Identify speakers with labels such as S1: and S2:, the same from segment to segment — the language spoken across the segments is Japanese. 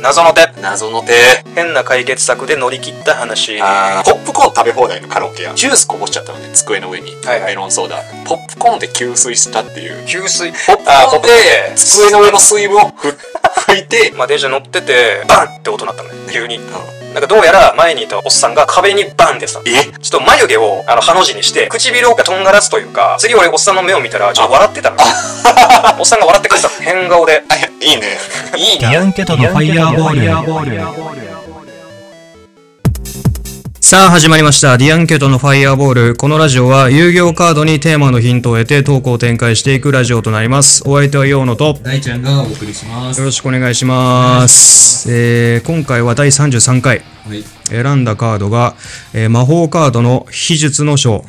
S1: 謎の手。
S2: 謎の手。
S1: 変な解決策で乗り切った話。
S2: あーポップコーン食べ放題のカラオケやジュースこぼしちゃったのね机の上に、
S1: はいはい。
S2: メロンソーダ。ポップコーンで給水したっていう。
S1: 給水？
S2: ポップコーンで机の上の水分をふ 拭いて。
S1: まあ電車乗っててバンって音鳴ったのね。急に。なんかどうやら前にいたおっさんが壁にバンってさちょ
S2: え
S1: っと眉毛をあのハの字にして唇がとんがらすというか次俺おっさんの目を見たらちょっと笑ってたの。おっさんが笑ってくれてたの変顔で
S2: あいいねいい
S3: ディアンケトのファイヤーボール。さあ始まりました。ディアンケトのファイヤーボール。このラジオは遊戯王カードにテーマのヒントを得てトークを展開していくラジオとなります。お相手はヨーノとよ
S4: 大ちゃんがお送りします。
S3: ろしくお願いします。えー、今回は第33回。
S4: はい。
S3: 選んだカードが、えー魔法カードの秘術の書。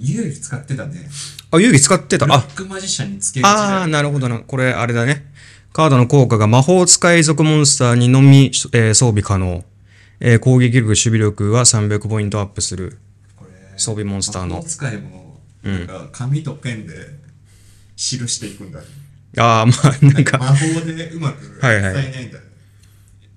S4: 遊戯使ってたね。
S3: あ、遊戯使ってた。あ
S4: ッ、クマジシャンにつけがち
S3: あー、
S4: だよ。
S3: なるほどな。これ、あれだね。カードの効果が魔法使い属モンスターにのみ、えー装備可能。えー攻撃力、守備力は300ポイントアップする。装備モンスターの
S4: 魔法使いも、なんか紙とペンで記していくんだね。
S3: ああ、まあ、なんか、
S4: 魔法でうまく伝
S3: はいはい
S4: えないんだね。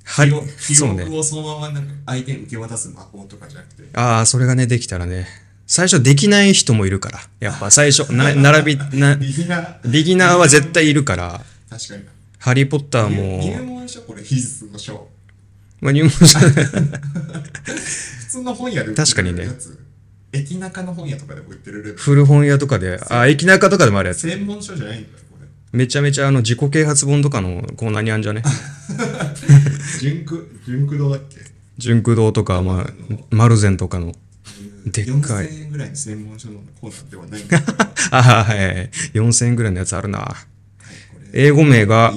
S3: は
S4: 記憶記
S3: そうね
S4: 憶。をそのままなんか相手に受け渡す魔法とかじゃなくて。
S3: ああ、それがね、できたらね。最初できない人もいるから。やっぱ最初、な、並び、な、
S4: ビギナー。
S3: ビギナーは絶対いるから。
S4: 確かに。
S3: ハリーポッター
S4: 入
S3: も、
S4: 門書これ秘術の書。
S3: まあ、入門書、
S4: 普通の本屋で売ってる
S3: 確かにね
S4: やつ。駅中の本屋とかでも売ってるレベル。
S3: 古本屋とかで、あ、駅中とかでもあるやつ。
S4: 専門書じゃないんだよ、これ。
S3: めちゃめちゃあの、自己啓発本とかのコーナーにあんじゃね？
S4: 純駆、純駆動だっけ？
S3: ジュンク堂とか、まあ、丸善とかの。でっかい
S4: 4000円ぐらいの専門書のコーナーではないんだけど、はい、
S3: あはいはい。4000円ぐらいのやつあるな。
S4: こ
S3: 英語名が。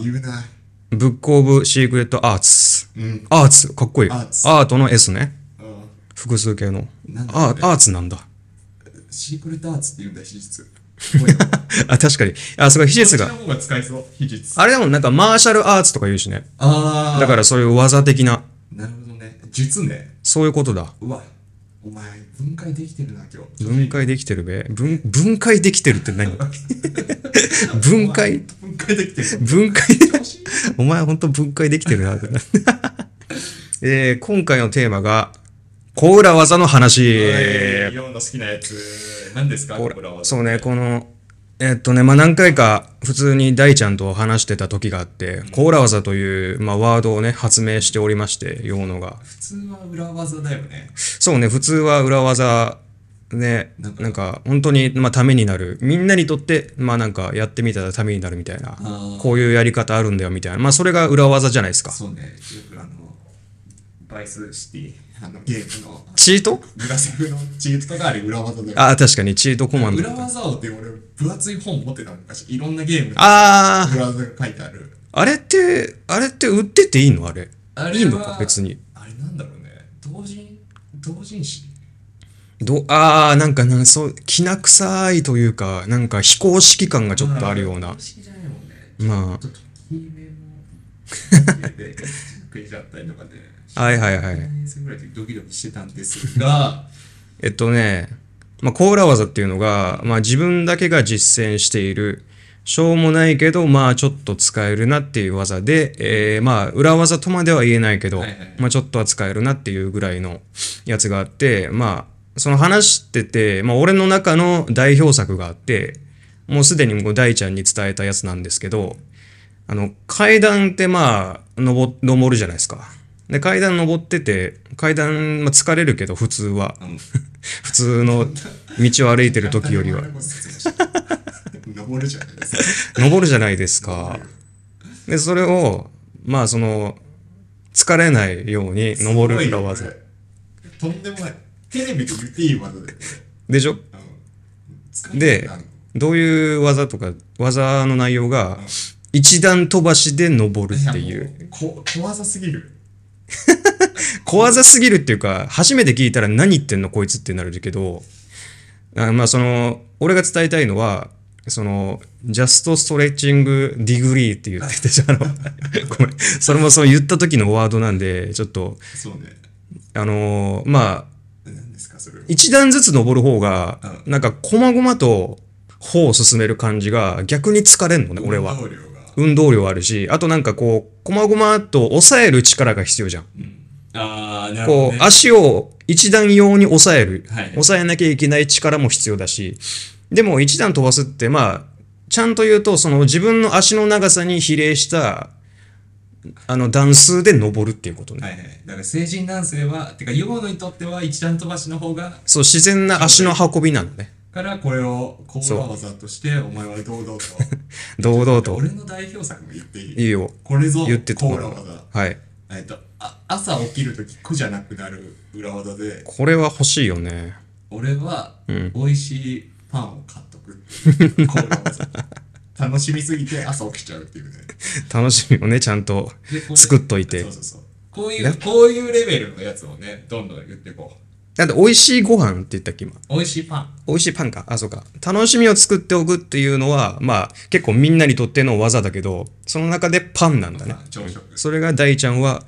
S3: Book of Secret Arts。
S4: うん。
S3: Arts、かっこいい。 art の S ね。
S4: あ
S3: 複数形の。 Arts なんだ。
S4: Secret Arts って言うんだ、秘術。すごいな
S3: あ、確かに。あ、すごい、秘術が
S4: が。
S3: あれでもなんかマーシャルアーツとか言うしね。
S4: あー。
S3: だからそういう技的な、
S4: なるほどね。術ね。
S3: そういうことだ。
S4: うわ、お前、分解できてるな、今日。
S3: 分解できてるべ？分、分解できてるって何？分解？
S4: 分解できてる。
S3: 分解？お前ほんと分解できてるな。えー、今回のテーマが、小裏技の話。
S4: はいヨウの好きなやつ。何ですか
S3: これ
S4: これは。
S3: そうね、この、えっとね、まあ、何回か普通に大ちゃんと話してた時があって、コーラ技という、まあ、ワードをね、発明しておりまして、用のが。
S4: 普通は裏技だよね。
S3: そうね、普通は裏技、ね、
S4: な
S3: んんか、本当に、まあ、ためになる。みんなにとって、まあ、なんか、やってみたらためになるみたいな。
S4: ー
S3: こういうやり方あるんだよ、みたいな。まあ、それが裏技じゃないですか。
S4: そうね、よくあの、バイスシティ、あのゲームの、
S3: チート？
S4: グラセフのチートとかあれ裏技だよ。
S3: あ、確かに、チートコマンド
S4: 裏。技をって俺、分厚い本持ってた昔、いろんなゲームで
S3: あー、
S4: 裏技が書いてある。
S3: あれって、あれって売ってていいの？あれ。
S4: あれはい
S3: いのか、別に。
S4: あれなんだろう同人誌。
S3: どあー、なんかな、そう、きな臭いというか、なんか非公式感がちょっとあるような。
S4: 公。式じゃないもんね。
S3: ま
S4: あ。ったりとかで、
S3: あ、はいはいはい。
S4: 何年生ぐらいでドキドキしてたんですが、
S3: えっとね、まあ、コーラ技っていうのが、まあ、自分だけが実践している、しょうもないけど、まあ、ちょっと使えるなっていう技で、えー、まあ、裏技とまでは言えないけど、
S4: はいはい
S3: まあ、ちょっとは使えるなっていうぐらいのやつがあって、まあ、その話してて、まあ、俺の中の代表作があって、もうすでにもう大ちゃんに伝えたやつなんですけど、あの、階段ってまあ、登、登るじゃないですか。で、階段登ってて、階段、まあ、疲れるけど、普通は。普通の道を歩いてる時よりは
S4: 登るじゃないですか。
S3: 登るじゃないですか。で、それを、まあ、その、疲れないように登る裏技
S4: とんでもない。テレビで言っていい技で。
S3: でしょ？で、どういう技とか、技の内容が、一段飛ばしで登るっていう。
S4: う。こ小技すぎる。
S3: 小技すぎるっていうか、初めて聞いたら何言ってんのこいつってなるけど、あまあその、俺が伝えたいのは、その、 just stretching degree って言ってて、あの、ごめん、それもその言った時のワードなんで、ちょっと、
S4: そうね。
S3: あのーまあ。一段ずつ登る方が、
S4: う
S3: なんか、細々と歩を進める感じが逆に疲れんのね、俺は。
S4: 運動量
S3: あるし、あとなんかこう、こまごまっと抑える力が必要じゃん。
S4: あー、なるほど、
S3: こう
S4: ね。、
S3: 足を一段用に抑える、
S4: はい
S3: 抑えなきゃいけない力も必要だし、でも一段飛ばすって、まあ、ちゃんと言うと、その自分の足の長さに比例した、あの段数で登るっていうことね。
S4: はいはい。だから成人男性は、てか、ヨーノにとっては一段飛ばしの方が、
S3: そう、自然な足の運びなのね。
S4: からこれをコーラ技として、お前は堂々と。
S3: 堂々と。
S4: 俺の代表作も言っていい？
S3: いいよ。
S4: これぞ
S3: 言ってた
S4: コーラ技。
S3: はい。
S4: えっと、あ朝起きるとき苦じゃなくなる裏技で、
S3: これは欲しいよね。
S4: 俺は美味しいパンを買っとく。楽しみすぎて朝起きちゃうっていうね。
S3: 楽しみをね、ちゃんと
S4: でこれ
S3: 作っといて
S4: そう。そうそう。こういう、こういうレベルのやつをね、どんどん言っていこ
S3: だって美味しいご飯って言ったっけ今？
S4: う。美味しいパン。
S3: 美味しいパンか。あ、そうか。楽しみを作っておくっていうのは、まあ、結構みんなにとっての技だけど、その中でパンなんだね。
S4: 朝食。
S3: それが大ちゃんは、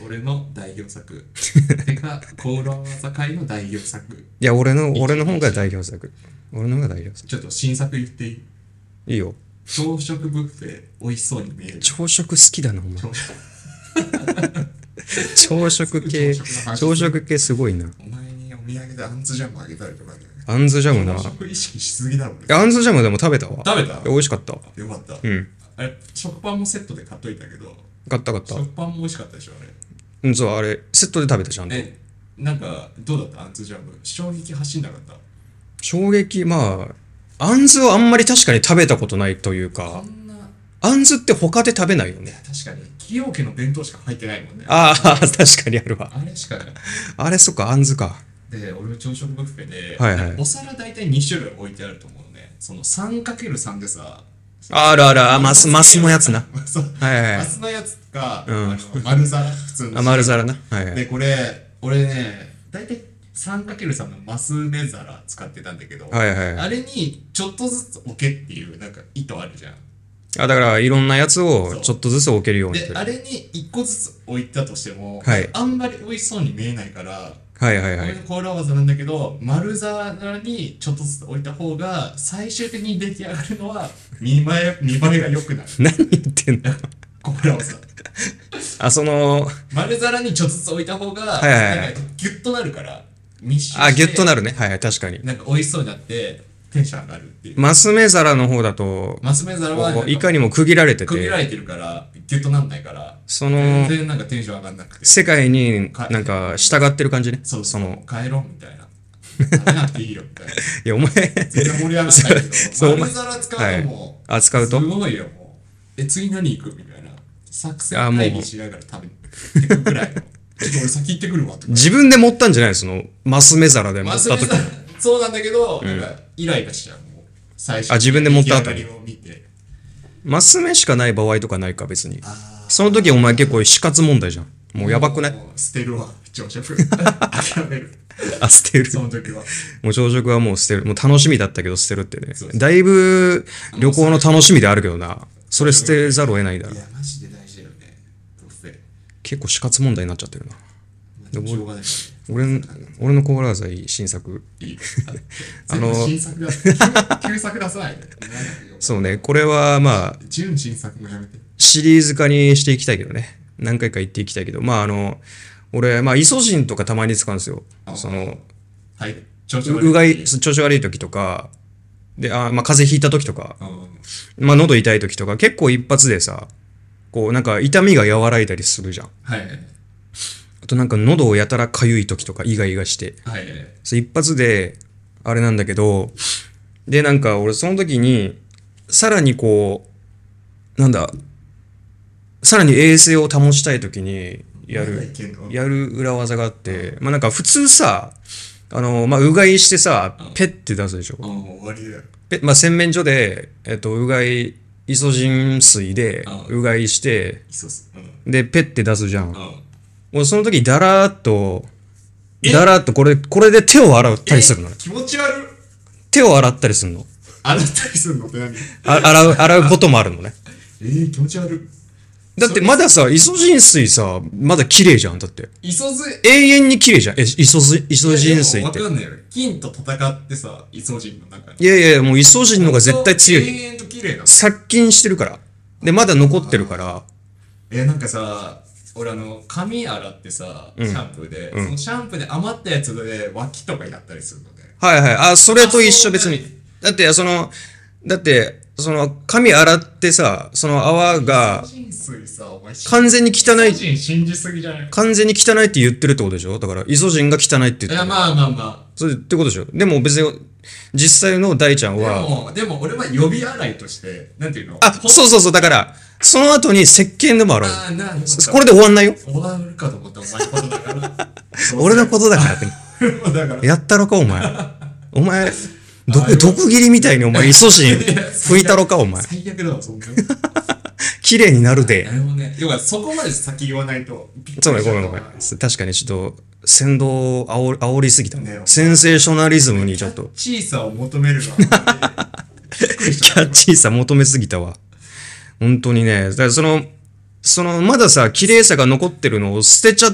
S4: 大俺の代表作。てか、コーラ技界の代表作。
S3: いや、俺の、俺の方が代表作。俺の方が代表作。
S4: ちょっと新作言っていい？
S3: いいよ。
S4: 朝食ブッフェ美味しそうに見える。
S3: 朝食好きだな、お前。
S4: 朝食
S3: 系、
S4: 朝食
S3: 系すごいな。
S4: お前にお土産であんずジャムあげたりとかね。
S3: あんずジャムな。
S4: 朝食意識しすぎだろ、ね。
S3: あんずジャムでも食べた？わ。
S4: 食べた？
S3: 美味しかった。
S4: よかった。
S3: うん。
S4: あれ、食パンもセットで買っといたけど、
S3: 買った買った。
S4: 食パンも美味しかったでしょ、あれ。
S3: うん、そう、あれ、セットで食べたじゃんと。
S4: え、なんか、どうだった？あんずジャム。衝撃走んなかった？
S3: 衝撃、まあ、あんずはあんまり確かに食べたことないという
S4: こ
S3: か、あんずって他で食べないよね。
S4: 確かに、崎陽家の弁当しか入ってないもんね。
S3: ああ、確かにあるわ。
S4: あれしかない。
S3: あれ、そっか、あんずか。
S4: で、俺の朝食ブッフェで、
S3: はいはい
S4: お皿大体2種類置いてあると思うのね。その 3×3 でさ、
S3: あるある、あ、マス、マスのやつな。
S4: そう
S3: はいはいはい
S4: マスのやつか、
S3: うん
S4: 丸皿、普通の。
S3: あ、丸皿な。はいは
S4: で、
S3: い。
S4: これ、俺ね、大体 3×3 のマス目皿使ってたんだけど、
S3: はいはいはい
S4: あれにちょっとずつ置けっていうなんか意図あるじゃん。
S3: あ、だから、いろんなやつをちょっとずつ置けるようにす
S4: で、
S3: る。
S4: あれに1個ずつ置いたとしても、
S3: はい
S4: あんまり美味しそうに見えないから、
S3: はいはいはい
S4: これの。コーラ技なんだけど、丸皿にちょっとずつ置いた方が、最終的に出来上がるのは見栄え、見栄えが良くなる。
S3: 何言ってんの？
S4: コーラ技。
S3: あ、その、
S4: 丸皿にちょっとずつ置いた方が、
S3: いはいはい
S4: なんかギュッとなるから、密集して
S3: あ、ギュッとなるね。はいはい、確かに。
S4: なんか美味しそうになって、テンション上がるっていう。
S3: マス目皿の方だと、
S4: マス目皿は
S3: こういかにも区切られてて、
S4: 区切られてるから、ギュッとなんないから、
S3: その
S4: 全、然なんかテンション上がんなくて。
S3: 世界になんか従ってる感じね。
S4: そうそう、
S3: の、
S4: 帰ろうみたいな。食べなくていいよみたいな。
S3: いや、お前、
S4: 全然盛り上がんないけ
S3: そう
S4: ど、丸皿使うともう、
S3: あ、使うと？
S4: すごいよ、もう。え、次何行く？みたいな。作戦会議しながら食べ てくぐらいの。ちょっと俺先行ってくるわとか。
S3: 自分で持ったんじゃないその、マス目皿で持った時
S4: そうなんだけど、なんか、イライラしちゃう。もう最初
S3: あ自分で持った後に。マス目しかない場合とかないか、別に。
S4: あ
S3: その時お前結構死活問題じゃん。もうやばくない？
S4: 捨てるわ、朝食。諦める。
S3: あ、捨てる。
S4: その時は。
S3: もう朝食はもう捨てる。もう楽しみだったけど捨てるってね
S4: そう。そう
S3: だいぶ旅行の楽しみであるけどな。それ捨てざるを得ないだろ
S4: い。や、マジで大事だよね。ブッフェ。
S3: 結構死活問題になっちゃってるな。
S4: でもしょうがない。
S3: 俺の、俺のコーラーザイ新作。
S4: いい。
S3: あの
S4: 新作だ。旧旧作出さないで。
S3: そうね、これはまあ、
S4: 純新作もやめて。
S3: シリーズ化にしていきたいけどね。何回か言っていきたいけど、まああの、俺、まあ、イソジンとかたまに使うんですよ。その、
S4: はい。調子
S3: ううがい、調子悪い時とか、で、あまあ、風邪ひいた時とか、
S4: うん
S3: まあ、喉痛い時とか、結構一発でさ、こう、なんか痛みが和らいだりするじゃん。
S4: はい。
S3: あとなんか喉をやたらかゆい時とか、イガイガして。
S4: はい。
S3: そう一発で、あれなんだけど、で、なんか俺その時に、さらにこう、なんだ、さらに衛生を保ちたい時にやるやる裏技があって、まあなんか普通さ、あの、まあうがいしてさ、ペッて出すでしょ？
S4: うん、終わりだよ。
S3: ペまあ洗面所で、えっと、うがい、イソジン水で
S4: う
S3: がいして。で、ペッて出すじゃん。
S4: うん。
S3: もうその時だらーっと、
S4: え？
S3: だらーっとこれ、これで手を洗ったりするのね
S4: え？気持ち悪い。
S3: 手を洗ったりするの。
S4: 洗ったりするの？って何？
S3: あ洗う、洗うこともあるのね。
S4: えー、気持ち悪い。
S3: だってまださ、イソジン水さ、まだ綺麗じゃん。だって。
S4: イソズ、
S3: 永遠に綺麗じゃん。え、イソジイソジン水って。
S4: わかんないよ。金と戦ってさ、イソジンの中に。
S3: いやいや、もうイソジンの方が絶対強い。
S4: 永遠と綺麗なの？
S3: 殺菌してるから。で、まだ残ってるから、
S4: えなんかさ俺あの髪洗ってさシャンプーで、そのシャンプーで余ったやつで脇とかやったりするのね
S3: はいはい。あ、それと一緒別に。だって、その、だって、その、髪洗ってさ、その泡が完全に汚い。
S4: イソジン信じすぎじゃない。
S3: 完全に汚いって言ってるってことでしょ？だから、イソジンが汚いって言ってる。
S4: いやまあまあま
S3: それってことでしょ？でも別に、実際の大ちゃん
S4: あで
S3: は、
S4: もでも俺は予備洗いとしてなんていうの？
S3: あ、そうそうそう、だから、その後に石鹸でも洗う。
S4: あ
S3: これで終わんないよ。
S4: 終わるかと思ったお前のことだから。
S3: 俺のことだからって。
S4: とだから。
S3: やったろか、お前。お前、毒、毒切りみたいにお前、イソジン拭いたろか、お前。
S4: 最悪だわそんな
S3: 綺麗になるで
S4: な。るほどね要はそこまで先言わないと
S3: そうね、ごめんごめん。確かにちょっと、先導を煽り煽りすぎた
S4: ね
S3: ね。センセーショナリズムにちょっと、
S4: 小さを求めるわ
S3: キャッチーさ求めすぎたわ。本当にね。だからその、その、まださ、綺麗さが残ってるのを捨てちゃ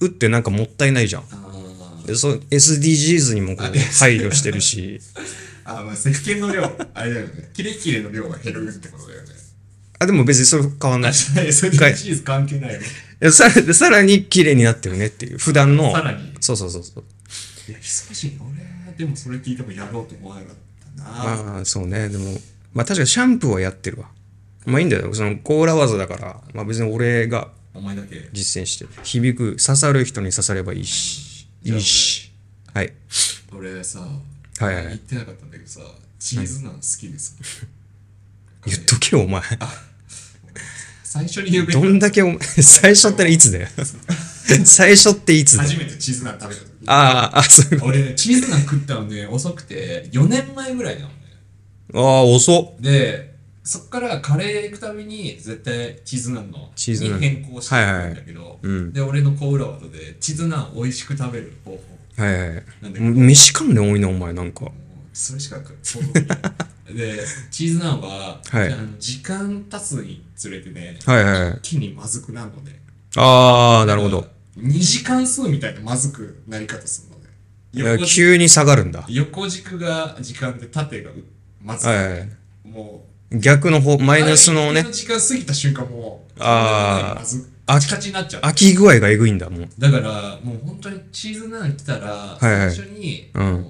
S3: うってなんかもったいないじゃん。でそう SDGs にもこう配慮してるし。
S4: あまあ石鹸の量あれだよねキレキレの量が減るってことだよね
S3: あ、でも別にそれ変わんない。
S4: それでチーズ関係ないよ
S3: さらさらに綺麗になってるねっていう。普段の。
S4: さらに
S3: そうそうそうそう。
S4: いや久しぶり俺でもそれ聞いてもやろうと思わなかったな
S3: まあ、そうね。でも、まあ確かにシャンプーはやってるわ。まあいいんだよ。その、コーラ技だから、まあ別に俺が
S4: お前だけ
S3: 実践してる。響く、刺さる人に刺さればいいし。いいし。はい。
S4: 俺さ
S3: はいはい
S4: 言ってなかったんだけどさチーズナン好きです
S3: 言っとけよ、お前。
S4: 最初に言うべき
S3: どんだけお前、最初っていつだよ。最初っていつだよ。
S4: 初めてチーズナン食べた時
S3: ああ、あ、そういうこ
S4: 俺ねチーズナン食ったのね遅くて4年前ぐらいなのね
S3: と。ああ、遅っ。
S4: でそっからカレー行くたびに絶対チーズナンの
S3: チーズナン
S4: に変更してるんだけど、
S3: うん。
S4: で俺のコーラワードでチーズナン美味しく食べる方法。
S3: はいはいはい。
S4: なんで
S3: 飯関連多いな、お前、なんか。
S4: それしか想像できないでチーズナンは、
S3: はい。
S4: あの時間経つにつれてね
S3: はいはいはい。
S4: 一気にまずくなるのね
S3: ああ、なるほど。
S4: 2時間数みたいなまずくなり方するのね
S3: いや
S4: 横軸
S3: 急に下がるんだ。
S4: 横軸が時間で縦がまずく、
S3: はいはい。
S4: もう
S3: 逆の方、マイナスのね。
S4: あれ、時間過ぎた瞬間もう
S3: ああ
S4: カチカチになっちゃう。
S3: 飽き具合がえぐいんだ、もう。
S4: だからもう本当にチーズナン来たら、
S3: いはい。
S4: 最初に、
S3: うん。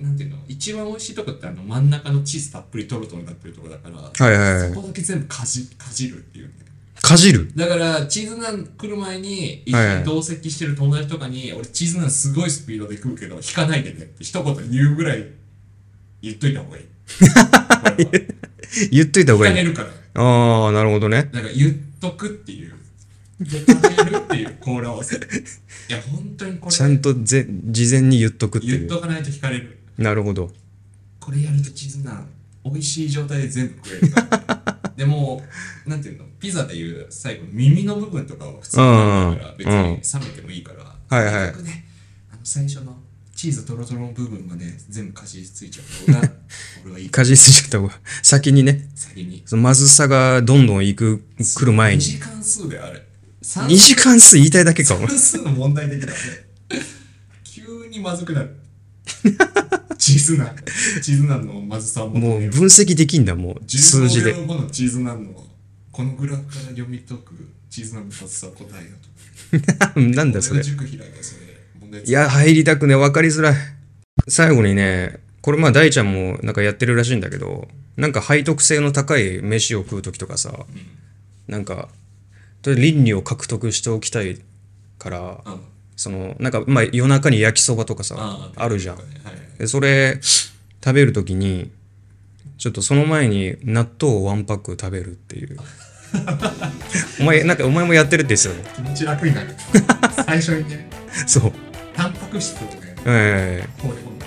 S4: なんていうの一番美味しいとこってあの真ん中のチーズたっぷりトロトロになってるとこだから、
S3: はいはいはい。
S4: そこだけ全部かじかじるっていうね。
S3: かじる？
S4: だからチーズナン来る前に一
S3: はいはい
S4: 緒に同席してる友達とかに、俺チーズナンすごいスピードで食うけど引かないでねって一言言うぐらい言っといた方がいい
S3: 言っといた方がいい。ああ、なるほどね。
S4: なんか言っとくっていう。で食べるっていうコーラ合わせいや本当にこれ。
S3: ちゃんとぜ事前に言っとくっていう。
S4: 言っとかないと引かれる。
S3: なるほど。
S4: これやるとチーズナン美味しい状態で全部食えるから。でもなんていうの？ピザでいう最後の耳の部分とかは普通にあるから別に冷めてもいいから、
S3: はいはい。
S4: ねあの最初のチーズトロトロの部分まで全部かじりついちゃうの。が 俺はいい。
S3: かじりついちゃった方が、先に。ね、
S4: 先に
S3: そのまずさがどんどんいく、来る前
S4: 2
S3: に。
S4: 時間数であれ。
S3: 2時間数言いたいだけか、お前。
S4: 算数の問題的だね。急にまずくなる。チーズナンチーズナンのまずさを求
S3: もう分析できんだ、もう。数字で。
S4: 15秒後のチーズナンの。このグラフから読み解くチーズナンのまずさ答えだと。
S3: なんだそれ。
S4: 塾開いたそれ
S3: いや、入りたくね、分かりづらい。最後にね、これまあ大ちゃんもなんかやってるらしいんだけど、なんか背徳性の高い飯を食う時とかさ、なんか、倫理を獲得しておきたいから、
S4: うん
S3: その、なんかまあ夜中に焼きそばとかさ、
S4: あ
S3: あるじゃん。
S4: はい
S3: でそれ食べるときにちょっとその前に納豆をワンパック食べるっていう。お前なんかお前もやってるって言って
S4: 気持ち楽になる。最初にね。
S3: た よそう
S4: タンパク質をね。
S3: ええ。
S4: 放り込んで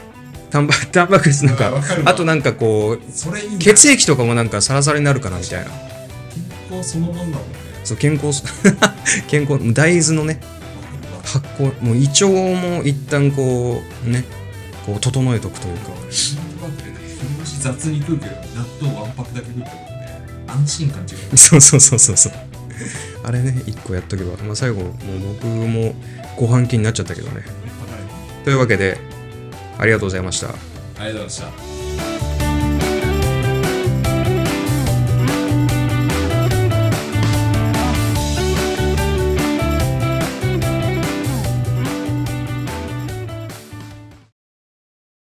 S3: タンパ タンパク質なんかあとなんかこう
S4: それいいな。
S3: 血液とかもなんかサラサラになるかなみたいな。
S4: 健康そのもんだもんね。
S3: そう健康 健康大豆のね発酵もう胃腸も一旦こうねこう整えとくというか。
S4: るわシートバッグでね昼飯雑に食うけど納豆わんぱくだけ食ね安心感違う。
S3: そうそうそうそうそう あれね一個やっとけば、まあ、最後もう僕もご飯気になっちゃったけどね。というわけでありがとうございました。
S4: ありがとうございました